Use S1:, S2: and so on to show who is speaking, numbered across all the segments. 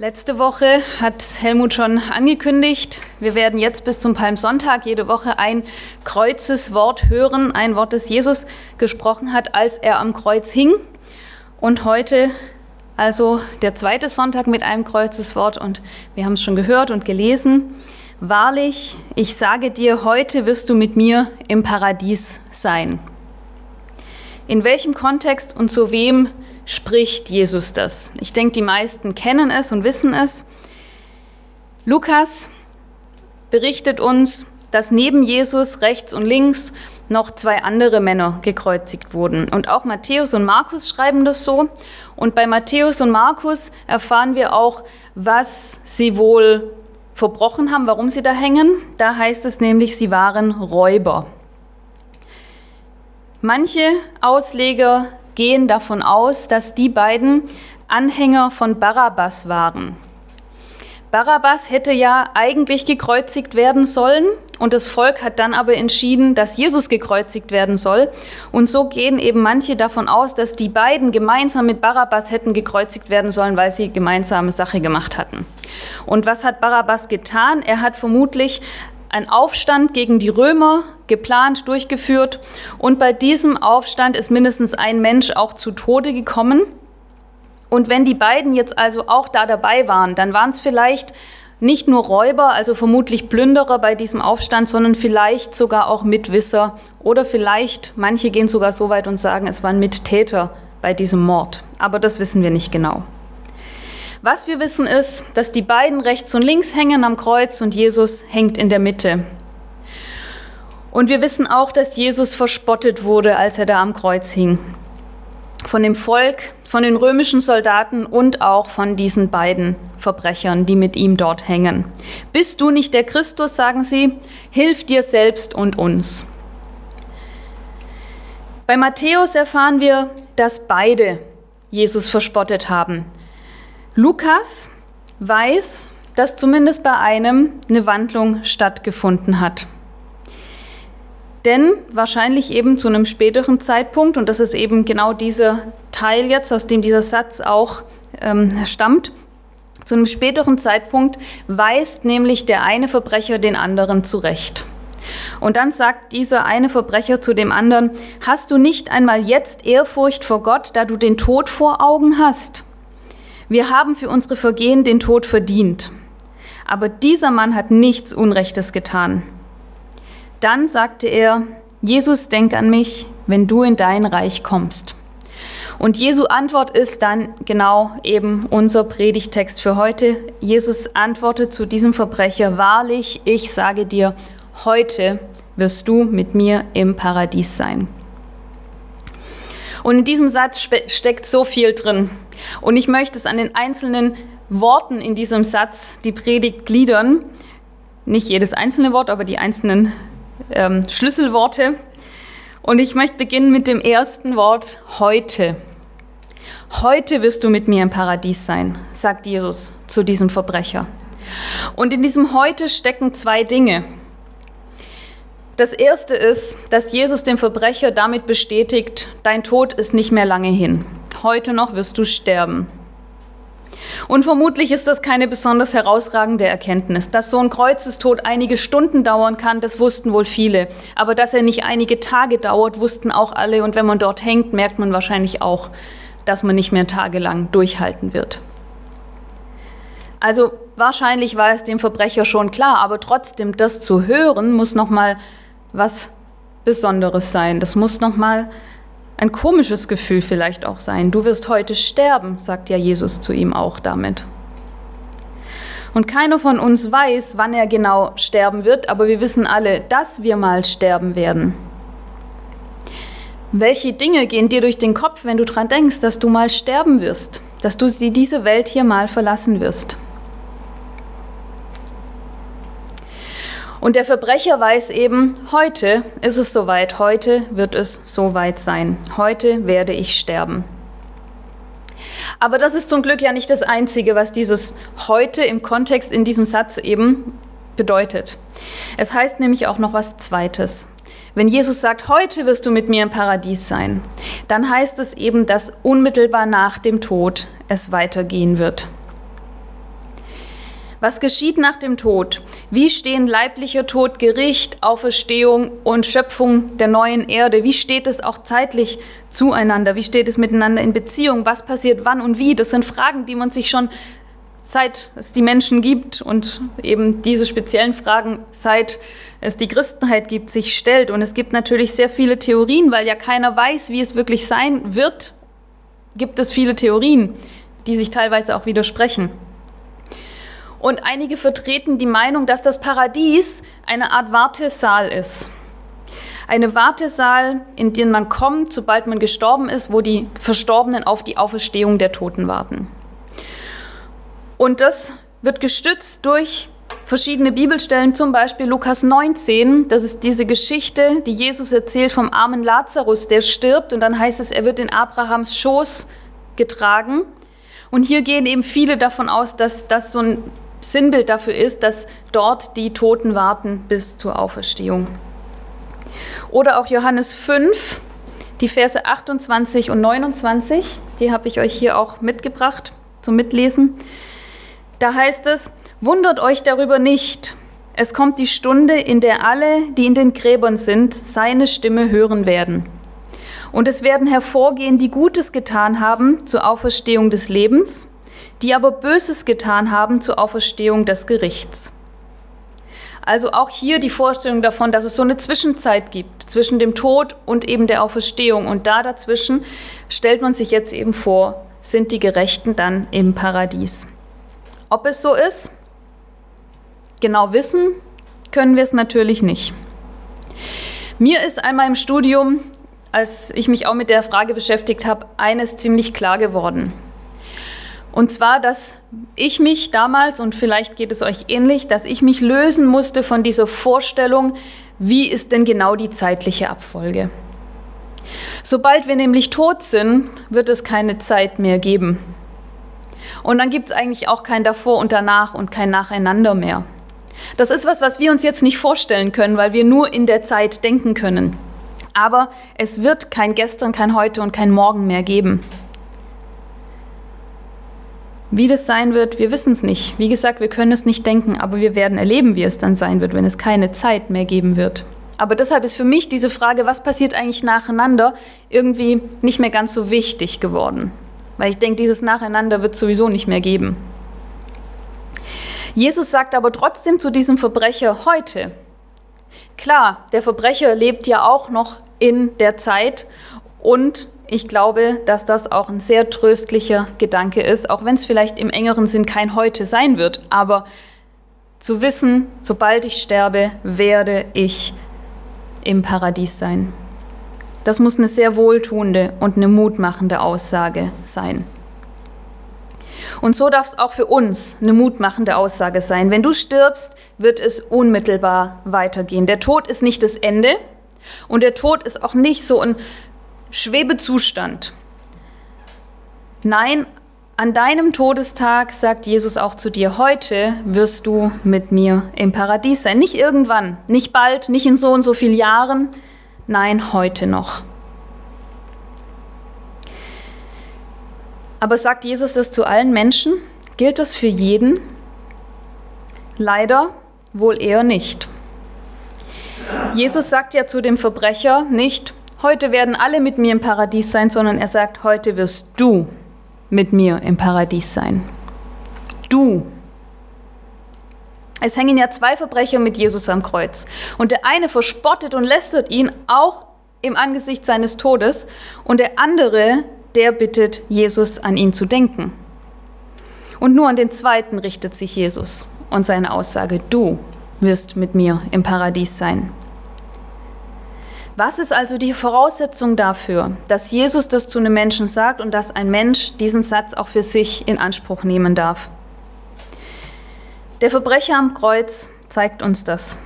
S1: Letzte Woche hat Helmut schon angekündigt, wir werden jetzt bis zum Palmsonntag jede Woche ein Kreuzeswort hören, ein Wort, das Jesus gesprochen hat, als er am Kreuz hing. Und heute also der zweite Sonntag mit einem Kreuzeswort und wir haben es schon gehört und gelesen. Wahrlich, ich sage dir, heute wirst du mit mir im Paradies sein. In welchem Kontext und zu wem spricht Jesus das? Ich denke, die meisten kennen es und wissen es. Lukas berichtet uns, dass neben Jesus rechts und links noch zwei andere Männer gekreuzigt wurden. Und auch Matthäus und Markus schreiben das so. Und bei Matthäus und Markus erfahren wir auch, was sie wohl verbrochen haben, warum sie da hängen. Da heißt es nämlich, sie waren Räuber. Manche Ausleger gehen davon aus, dass die beiden Anhänger von Barabbas waren. Barabbas hätte ja eigentlich gekreuzigt werden sollen und das Volk hat dann aber entschieden, dass Jesus gekreuzigt werden soll. Und so gehen eben manche davon aus, dass die beiden gemeinsam mit Barabbas hätten gekreuzigt werden sollen, weil sie gemeinsame Sache gemacht hatten. Und was hat Barabbas getan? Er hat vermutlich ein Aufstand gegen die Römer geplant, durchgeführt. Und bei diesem Aufstand ist mindestens ein Mensch auch zu Tode gekommen. Und wenn die beiden jetzt also auch da dabei waren, dann waren es vielleicht nicht nur Räuber, also vermutlich Plünderer bei diesem Aufstand, sondern vielleicht sogar auch Mitwisser oder vielleicht, manche gehen sogar so weit und sagen, es waren Mittäter bei diesem Mord. Aber das wissen wir nicht genau. Was wir wissen ist, dass die beiden rechts und links hängen am Kreuz und Jesus hängt in der Mitte. Und wir wissen auch, dass Jesus verspottet wurde, als er da am Kreuz hing. Von dem Volk, von den römischen Soldaten und auch von diesen beiden Verbrechern, die mit ihm dort hängen. Bist du nicht der Christus, sagen sie, hilf dir selbst und uns. Bei Matthäus erfahren wir, dass beide Jesus verspottet haben. Lukas weiß, dass zumindest bei einem eine Wandlung stattgefunden hat. Denn wahrscheinlich eben zu einem späteren Zeitpunkt, und das ist eben genau dieser Teil jetzt, aus dem dieser Satz auch ähm, stammt, zu einem späteren Zeitpunkt weist nämlich der eine Verbrecher den anderen zurecht. Und dann sagt dieser eine Verbrecher zu dem anderen, hast du nicht einmal jetzt Ehrfurcht vor Gott, da du den Tod vor Augen hast? Wir haben für unsere Vergehen den Tod verdient. Aber dieser Mann hat nichts Unrechtes getan. Dann sagte er, Jesus, denk an mich, wenn du in dein Reich kommst. Und Jesu Antwort ist dann genau eben unser Predigtext für heute. Jesus antwortet zu diesem Verbrecher, wahrlich, ich sage dir, heute wirst du mit mir im Paradies sein. Und in diesem Satz steckt so viel drin. Und ich möchte es an den einzelnen Worten in diesem Satz, die Predigt gliedern. Nicht jedes einzelne Wort, aber die einzelnen ähm, Schlüsselworte. Und ich möchte beginnen mit dem ersten Wort heute. Heute wirst du mit mir im Paradies sein, sagt Jesus zu diesem Verbrecher. Und in diesem heute stecken zwei Dinge. Das erste ist, dass Jesus dem Verbrecher damit bestätigt, dein Tod ist nicht mehr lange hin. Heute noch wirst du sterben. Und vermutlich ist das keine besonders herausragende Erkenntnis. Dass so ein Kreuzestod einige Stunden dauern kann, das wussten wohl viele. Aber dass er nicht einige Tage dauert, wussten auch alle. Und wenn man dort hängt, merkt man wahrscheinlich auch, dass man nicht mehr tagelang durchhalten wird. Also wahrscheinlich war es dem Verbrecher schon klar, aber trotzdem das zu hören muss noch mal was Besonderes sein. Das muss noch mal ein komisches Gefühl vielleicht auch sein. Du wirst heute sterben, sagt ja Jesus zu ihm auch damit. Und keiner von uns weiß, wann er genau sterben wird, aber wir wissen alle, dass wir mal sterben werden. Welche Dinge gehen dir durch den Kopf, wenn du daran denkst, dass du mal sterben wirst, dass du diese Welt hier mal verlassen wirst? Und der Verbrecher weiß eben, heute ist es soweit, heute wird es soweit sein, heute werde ich sterben. Aber das ist zum Glück ja nicht das Einzige, was dieses heute im Kontext in diesem Satz eben bedeutet. Es heißt nämlich auch noch was Zweites. Wenn Jesus sagt, heute wirst du mit mir im Paradies sein, dann heißt es eben, dass unmittelbar nach dem Tod es weitergehen wird. Was geschieht nach dem Tod? Wie stehen leiblicher Tod, Gericht, Auferstehung und Schöpfung der neuen Erde? Wie steht es auch zeitlich zueinander? Wie steht es miteinander in Beziehung? Was passiert wann und wie? Das sind Fragen, die man sich schon seit es die Menschen gibt und eben diese speziellen Fragen, seit es die Christenheit gibt, sich stellt. Und es gibt natürlich sehr viele Theorien, weil ja keiner weiß, wie es wirklich sein wird, gibt es viele Theorien, die sich teilweise auch widersprechen. Und einige vertreten die Meinung, dass das Paradies eine Art Wartesaal ist. Eine Wartesaal, in den man kommt, sobald man gestorben ist, wo die Verstorbenen auf die Auferstehung der Toten warten. Und das wird gestützt durch verschiedene Bibelstellen, zum Beispiel Lukas 19. Das ist diese Geschichte, die Jesus erzählt vom armen Lazarus, der stirbt. Und dann heißt es, er wird in Abrahams Schoß getragen. Und hier gehen eben viele davon aus, dass das so ein Sinnbild dafür ist, dass dort die Toten warten bis zur Auferstehung. Oder auch Johannes 5, die Verse 28 und 29, die habe ich euch hier auch mitgebracht zum Mitlesen. Da heißt es, wundert euch darüber nicht. Es kommt die Stunde, in der alle, die in den Gräbern sind, seine Stimme hören werden. Und es werden hervorgehen, die Gutes getan haben zur Auferstehung des Lebens die aber Böses getan haben zur Auferstehung des Gerichts. Also auch hier die Vorstellung davon, dass es so eine Zwischenzeit gibt zwischen dem Tod und eben der Auferstehung. Und da dazwischen stellt man sich jetzt eben vor, sind die Gerechten dann im Paradies. Ob es so ist, genau wissen können wir es natürlich nicht. Mir ist einmal im Studium, als ich mich auch mit der Frage beschäftigt habe, eines ziemlich klar geworden. Und zwar, dass ich mich damals, und vielleicht geht es euch ähnlich, dass ich mich lösen musste von dieser Vorstellung, wie ist denn genau die zeitliche Abfolge. Sobald wir nämlich tot sind, wird es keine Zeit mehr geben. Und dann gibt es eigentlich auch kein davor und danach und kein nacheinander mehr. Das ist was, was wir uns jetzt nicht vorstellen können, weil wir nur in der Zeit denken können. Aber es wird kein Gestern, kein Heute und kein Morgen mehr geben. Wie das sein wird, wir wissen es nicht. Wie gesagt, wir können es nicht denken, aber wir werden erleben, wie es dann sein wird, wenn es keine Zeit mehr geben wird. Aber deshalb ist für mich diese Frage, was passiert eigentlich nacheinander, irgendwie nicht mehr ganz so wichtig geworden. Weil ich denke, dieses Nacheinander wird es sowieso nicht mehr geben. Jesus sagt aber trotzdem zu diesem Verbrecher heute, klar, der Verbrecher lebt ja auch noch in der Zeit und ich glaube, dass das auch ein sehr tröstlicher Gedanke ist, auch wenn es vielleicht im engeren Sinn kein Heute sein wird. Aber zu wissen, sobald ich sterbe, werde ich im Paradies sein. Das muss eine sehr wohltuende und eine mutmachende Aussage sein. Und so darf es auch für uns eine mutmachende Aussage sein. Wenn du stirbst, wird es unmittelbar weitergehen. Der Tod ist nicht das Ende und der Tod ist auch nicht so ein Schwebezustand. Nein, an deinem Todestag sagt Jesus auch zu dir, heute wirst du mit mir im Paradies sein. Nicht irgendwann, nicht bald, nicht in so und so vielen Jahren, nein, heute noch. Aber sagt Jesus das zu allen Menschen? Gilt das für jeden? Leider wohl eher nicht. Jesus sagt ja zu dem Verbrecher nicht, heute werden alle mit mir im Paradies sein, sondern er sagt, heute wirst du mit mir im Paradies sein. Du. Es hängen ja zwei Verbrecher mit Jesus am Kreuz. Und der eine verspottet und lästert ihn auch im Angesicht seines Todes. Und der andere, der bittet Jesus an ihn zu denken. Und nur an den zweiten richtet sich Jesus und seine Aussage, du wirst mit mir im Paradies sein. Was ist also die Voraussetzung dafür, dass Jesus das zu einem Menschen sagt und dass ein Mensch diesen Satz auch für sich in Anspruch nehmen darf? Der Verbrecher am Kreuz zeigt uns das.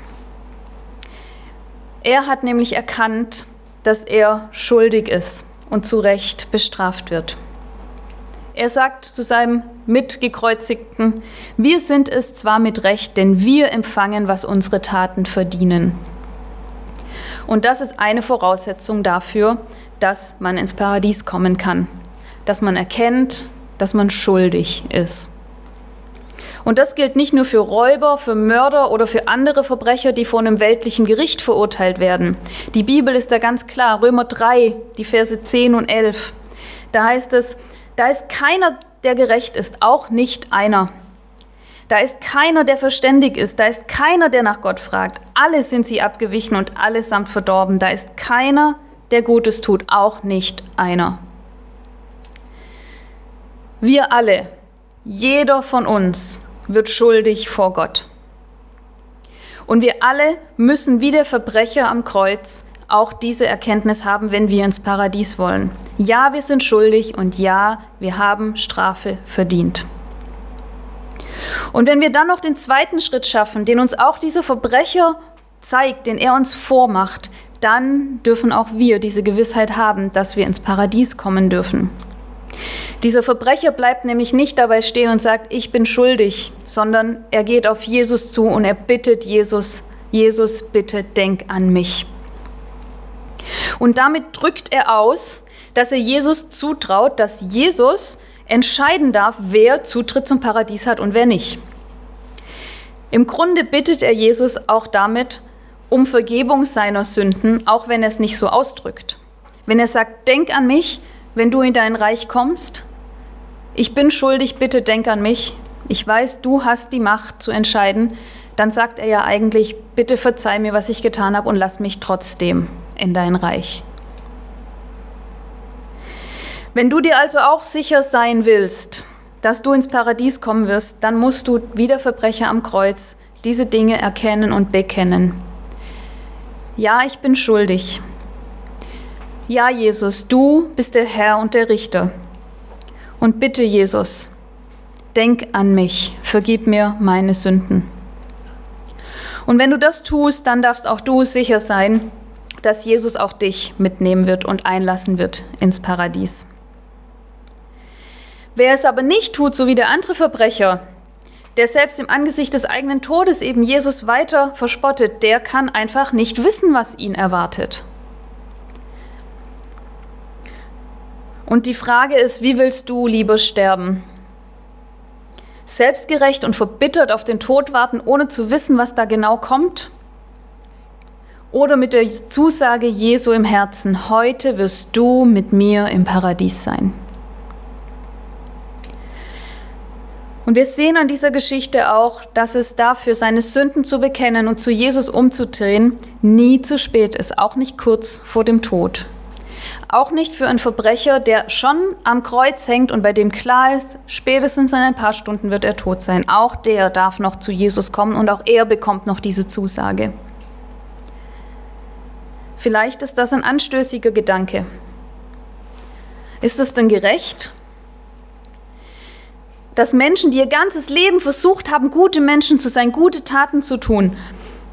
S1: Er hat nämlich erkannt, dass er schuldig ist und zu Recht bestraft wird. Er sagt zu seinem Mitgekreuzigten, wir sind es zwar mit Recht, denn wir empfangen, was unsere Taten verdienen. Und das ist eine Voraussetzung dafür, dass man ins Paradies kommen kann. Dass man erkennt, dass man schuldig ist. Und das gilt nicht nur für Räuber, für Mörder oder für andere Verbrecher, die vor einem weltlichen Gericht verurteilt werden. Die Bibel ist da ganz klar, Römer 3, die Verse 10 und 11. Da heißt es, da ist keiner, der gerecht ist, auch nicht einer. Da ist keiner, der verständig ist, da ist keiner, der nach Gott fragt. Alle sind sie abgewichen und allesamt verdorben. Da ist keiner, der Gutes tut, auch nicht einer. Wir alle, jeder von uns wird schuldig vor Gott. Und wir alle müssen wie der Verbrecher am Kreuz auch diese Erkenntnis haben, wenn wir ins Paradies wollen. Ja, wir sind schuldig und ja, wir haben Strafe verdient. Und wenn wir dann noch den zweiten Schritt schaffen, den uns auch dieser Verbrecher zeigt, den er uns vormacht, dann dürfen auch wir diese Gewissheit haben, dass wir ins Paradies kommen dürfen. Dieser Verbrecher bleibt nämlich nicht dabei stehen und sagt, ich bin schuldig, sondern er geht auf Jesus zu und er bittet Jesus, Jesus, bitte denk an mich. Und damit drückt er aus, dass er Jesus zutraut, dass Jesus entscheiden darf, wer Zutritt zum Paradies hat und wer nicht. Im Grunde bittet er Jesus auch damit um Vergebung seiner Sünden, auch wenn er es nicht so ausdrückt. Wenn er sagt, denk an mich, wenn du in dein Reich kommst, ich bin schuldig, bitte denk an mich, ich weiß, du hast die Macht zu entscheiden, dann sagt er ja eigentlich, bitte verzeih mir, was ich getan habe und lass mich trotzdem in dein Reich. Wenn du dir also auch sicher sein willst, dass du ins Paradies kommen wirst, dann musst du wie der Verbrecher am Kreuz diese Dinge erkennen und bekennen. Ja, ich bin schuldig. Ja, Jesus, du bist der Herr und der Richter. Und bitte, Jesus, denk an mich, vergib mir meine Sünden. Und wenn du das tust, dann darfst auch du sicher sein, dass Jesus auch dich mitnehmen wird und einlassen wird ins Paradies. Wer es aber nicht tut, so wie der andere Verbrecher, der selbst im Angesicht des eigenen Todes eben Jesus weiter verspottet, der kann einfach nicht wissen, was ihn erwartet. Und die Frage ist, wie willst du lieber sterben? Selbstgerecht und verbittert auf den Tod warten, ohne zu wissen, was da genau kommt? Oder mit der Zusage Jesu im Herzen, heute wirst du mit mir im Paradies sein? Und wir sehen an dieser Geschichte auch, dass es dafür, seine Sünden zu bekennen und zu Jesus umzudrehen, nie zu spät ist, auch nicht kurz vor dem Tod. Auch nicht für einen Verbrecher, der schon am Kreuz hängt und bei dem klar ist, spätestens in ein paar Stunden wird er tot sein. Auch der darf noch zu Jesus kommen und auch er bekommt noch diese Zusage. Vielleicht ist das ein anstößiger Gedanke. Ist es denn gerecht, dass Menschen, die ihr ganzes Leben versucht haben, gute Menschen zu sein, gute Taten zu tun,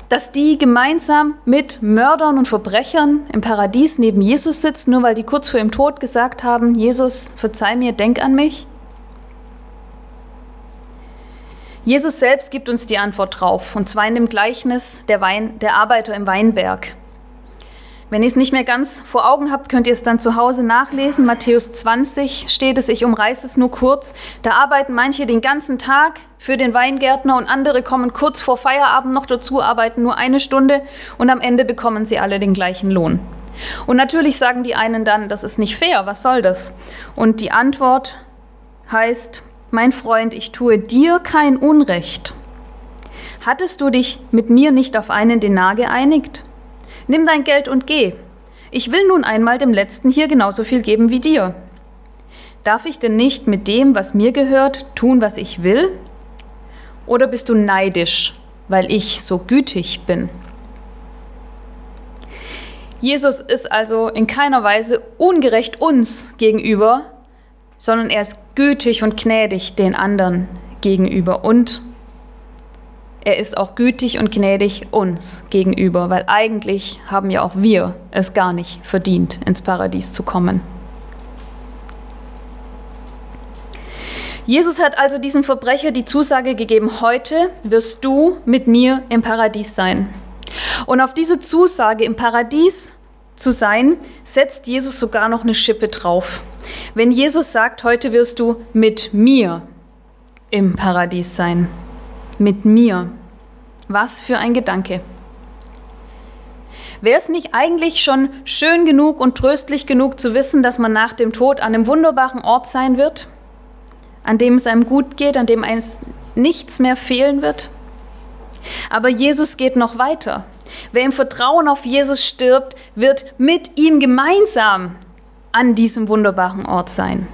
S1: dass die gemeinsam mit Mördern und Verbrechern im Paradies neben Jesus sitzen, nur weil die kurz vor ihrem Tod gesagt haben, Jesus, verzeih mir, denk an mich? Jesus selbst gibt uns die Antwort drauf, und zwar in dem Gleichnis der, Wein, der Arbeiter im Weinberg. Wenn ihr es nicht mehr ganz vor Augen habt, könnt ihr es dann zu Hause nachlesen. Matthäus 20 steht es, ich umreiße es nur kurz. Da arbeiten manche den ganzen Tag für den Weingärtner und andere kommen kurz vor Feierabend noch dazu, arbeiten nur eine Stunde und am Ende bekommen sie alle den gleichen Lohn. Und natürlich sagen die einen dann, das ist nicht fair, was soll das? Und die Antwort heißt, mein Freund, ich tue dir kein Unrecht. Hattest du dich mit mir nicht auf einen Denar geeinigt? Nimm dein Geld und geh. Ich will nun einmal dem Letzten hier genauso viel geben wie dir. Darf ich denn nicht mit dem, was mir gehört, tun, was ich will? Oder bist du neidisch, weil ich so gütig bin? Jesus ist also in keiner Weise ungerecht uns gegenüber, sondern er ist gütig und gnädig den anderen gegenüber und er ist auch gütig und gnädig uns gegenüber, weil eigentlich haben ja auch wir es gar nicht verdient, ins Paradies zu kommen. Jesus hat also diesem Verbrecher die Zusage gegeben, heute wirst du mit mir im Paradies sein. Und auf diese Zusage im Paradies zu sein, setzt Jesus sogar noch eine Schippe drauf. Wenn Jesus sagt, heute wirst du mit mir im Paradies sein. Mit mir. Was für ein Gedanke. Wäre es nicht eigentlich schon schön genug und tröstlich genug zu wissen, dass man nach dem Tod an einem wunderbaren Ort sein wird, an dem es einem gut geht, an dem einem nichts mehr fehlen wird? Aber Jesus geht noch weiter. Wer im Vertrauen auf Jesus stirbt, wird mit ihm gemeinsam an diesem wunderbaren Ort sein.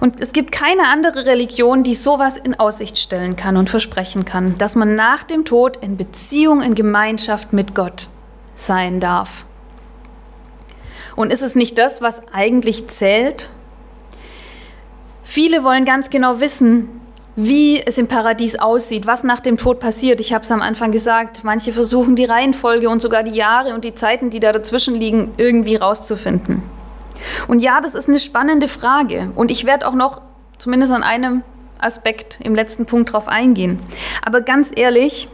S1: Und es gibt keine andere Religion, die sowas in Aussicht stellen kann und versprechen kann, dass man nach dem Tod in Beziehung, in Gemeinschaft mit Gott sein darf. Und ist es nicht das, was eigentlich zählt? Viele wollen ganz genau wissen, wie es im Paradies aussieht, was nach dem Tod passiert. Ich habe es am Anfang gesagt, manche versuchen die Reihenfolge und sogar die Jahre und die Zeiten, die da dazwischen liegen, irgendwie rauszufinden. Und ja, das ist eine spannende Frage und ich werde auch noch zumindest an einem Aspekt im letzten Punkt drauf eingehen. Aber ganz ehrlich,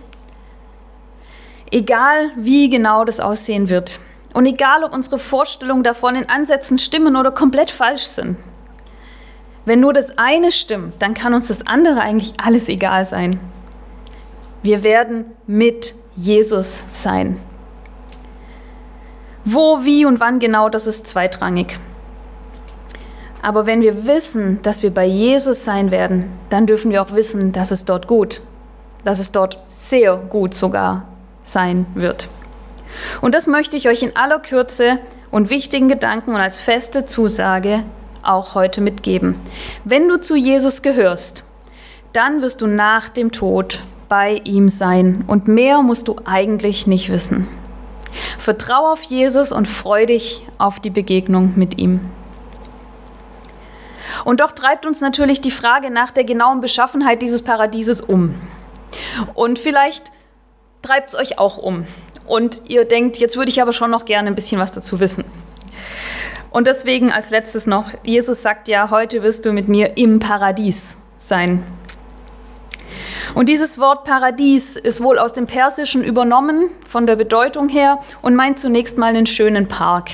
S1: Egal wie genau das aussehen wird und egal ob unsere Vorstellungen davon in Ansätzen stimmen oder komplett falsch sind. Wenn nur das eine stimmt, dann kann uns das andere eigentlich alles egal sein. Wir werden mit Jesus sein. Wo, wie und wann genau, das ist zweitrangig. Aber wenn wir wissen, dass wir bei Jesus sein werden, dann dürfen wir auch wissen, dass es dort gut, dass es dort sehr gut sogar sein wird. Und das möchte ich euch in aller Kürze und wichtigen Gedanken und als feste Zusage auch heute mitgeben. Wenn du zu Jesus gehörst, dann wirst du nach dem Tod bei ihm sein und mehr musst du eigentlich nicht wissen. Vertrau auf Jesus und freu dich auf die Begegnung mit ihm. Und doch treibt uns natürlich die Frage nach der genauen Beschaffenheit dieses Paradieses um. Und vielleicht treibt es euch auch um. Und ihr denkt, jetzt würde ich aber schon noch gerne ein bisschen was dazu wissen. Und deswegen als letztes noch, Jesus sagt ja, heute wirst du mit mir im Paradies sein. Und dieses Wort Paradies ist wohl aus dem Persischen übernommen von der Bedeutung her und meint zunächst mal einen schönen Park.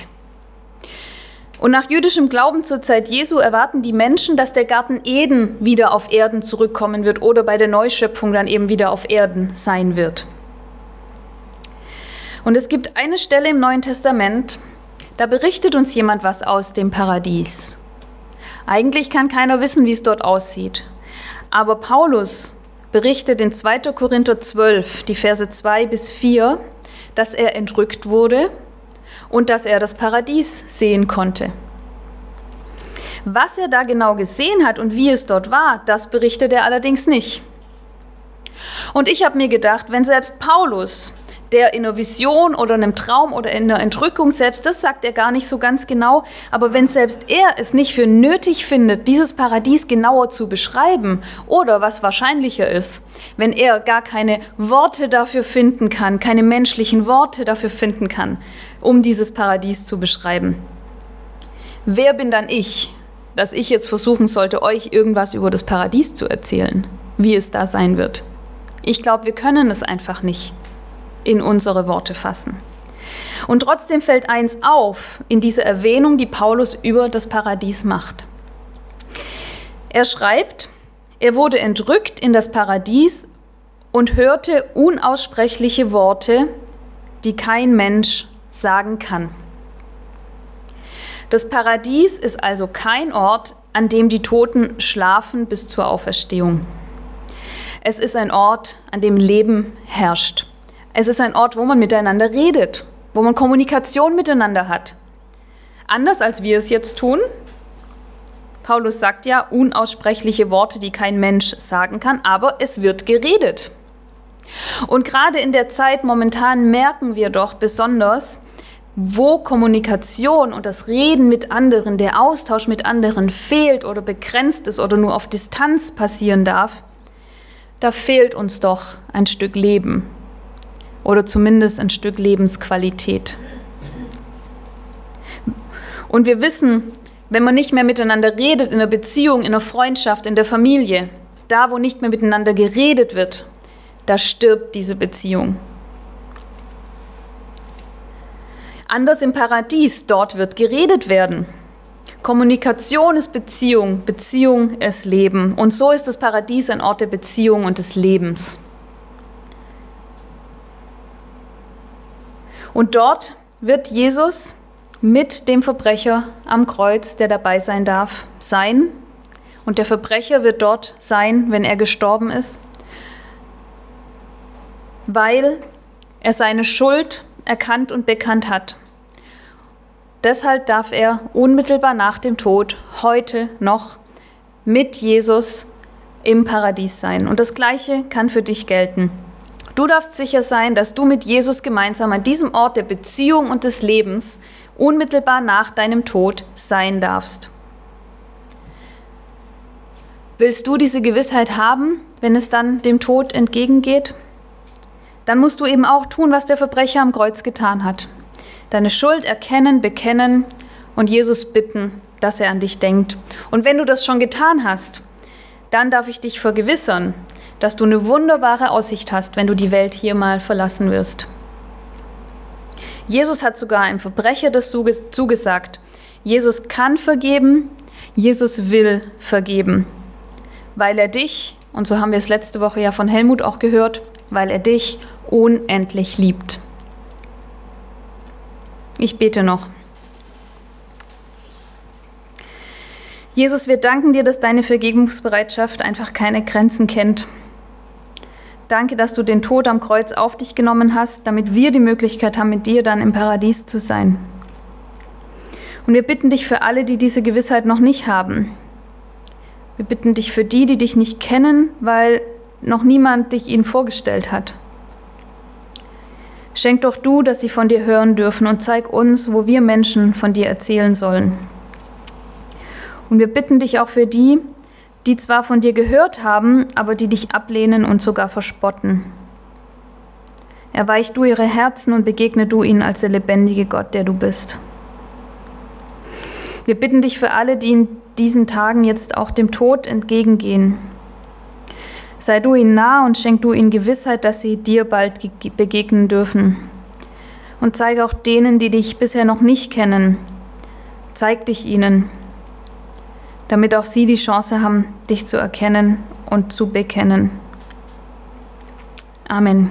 S1: Und nach jüdischem Glauben zur Zeit Jesu erwarten die Menschen, dass der Garten Eden wieder auf Erden zurückkommen wird oder bei der Neuschöpfung dann eben wieder auf Erden sein wird. Und es gibt eine Stelle im Neuen Testament, da berichtet uns jemand was aus dem Paradies. Eigentlich kann keiner wissen, wie es dort aussieht. Aber Paulus berichtet in 2. Korinther 12, die Verse 2 bis 4, dass er entrückt wurde und dass er das Paradies sehen konnte. Was er da genau gesehen hat und wie es dort war, das berichtet er allerdings nicht. Und ich habe mir gedacht, wenn selbst Paulus der in einer Vision oder einem Traum oder in einer Entrückung, selbst das sagt er gar nicht so ganz genau, aber wenn selbst er es nicht für nötig findet, dieses Paradies genauer zu beschreiben, oder was wahrscheinlicher ist, wenn er gar keine Worte dafür finden kann, keine menschlichen Worte dafür finden kann, um dieses Paradies zu beschreiben. Wer bin dann ich, dass ich jetzt versuchen sollte, euch irgendwas über das Paradies zu erzählen, wie es da sein wird? Ich glaube, wir können es einfach nicht in unsere Worte fassen. Und trotzdem fällt eins auf in dieser Erwähnung, die Paulus über das Paradies macht. Er schreibt, er wurde entrückt in das Paradies und hörte unaussprechliche Worte, die kein Mensch sagen kann. Das Paradies ist also kein Ort, an dem die Toten schlafen bis zur Auferstehung. Es ist ein Ort, an dem Leben herrscht. Es ist ein Ort, wo man miteinander redet, wo man Kommunikation miteinander hat. Anders als wir es jetzt tun. Paulus sagt ja unaussprechliche Worte, die kein Mensch sagen kann, aber es wird geredet. Und gerade in der Zeit momentan merken wir doch besonders, wo Kommunikation und das Reden mit anderen, der Austausch mit anderen fehlt oder begrenzt ist oder nur auf Distanz passieren darf, da fehlt uns doch ein Stück Leben oder zumindest ein Stück Lebensqualität. Und wir wissen, wenn man nicht mehr miteinander redet in der Beziehung, in der Freundschaft, in der Familie, da wo nicht mehr miteinander geredet wird, da stirbt diese Beziehung. Anders im Paradies, dort wird geredet werden. Kommunikation ist Beziehung, Beziehung ist Leben. Und so ist das Paradies ein Ort der Beziehung und des Lebens. Und dort wird Jesus mit dem Verbrecher am Kreuz, der dabei sein darf, sein. Und der Verbrecher wird dort sein, wenn er gestorben ist, weil er seine Schuld erkannt und bekannt hat. Deshalb darf er unmittelbar nach dem Tod heute noch mit Jesus im Paradies sein. Und das Gleiche kann für dich gelten. Du darfst sicher sein, dass du mit Jesus gemeinsam an diesem Ort der Beziehung und des Lebens unmittelbar nach deinem Tod sein darfst. Willst du diese Gewissheit haben, wenn es dann dem Tod entgegengeht? Dann musst du eben auch tun, was der Verbrecher am Kreuz getan hat. Deine Schuld erkennen, bekennen und Jesus bitten, dass er an dich denkt. Und wenn du das schon getan hast, dann darf ich dich vergewissern, dass du eine wunderbare Aussicht hast, wenn du die Welt hier mal verlassen wirst. Jesus hat sogar einem Verbrecher das zugesagt. Jesus kann vergeben, Jesus will vergeben, weil er dich, und so haben wir es letzte Woche ja von Helmut auch gehört, weil er dich unendlich liebt. Ich bete noch. Jesus, wir danken dir, dass deine Vergebungsbereitschaft einfach keine Grenzen kennt. Danke, dass du den Tod am Kreuz auf dich genommen hast, damit wir die Möglichkeit haben, mit dir dann im Paradies zu sein. Und wir bitten dich für alle, die diese Gewissheit noch nicht haben. Wir bitten dich für die, die dich nicht kennen, weil noch niemand dich ihnen vorgestellt hat. Schenk doch du, dass sie von dir hören dürfen und zeig uns, wo wir Menschen von dir erzählen sollen. Und wir bitten dich auch für die, die zwar von dir gehört haben, aber die dich ablehnen und sogar verspotten. Erweich du ihre Herzen und begegne du ihnen als der lebendige Gott, der du bist. Wir bitten dich für alle, die in diesen Tagen jetzt auch dem Tod entgegengehen. Sei du ihnen nah und schenk du ihnen Gewissheit, dass sie dir bald begegnen dürfen. Und zeige auch denen, die dich bisher noch nicht kennen, zeig dich ihnen damit auch sie die Chance haben, dich zu erkennen und zu bekennen. Amen.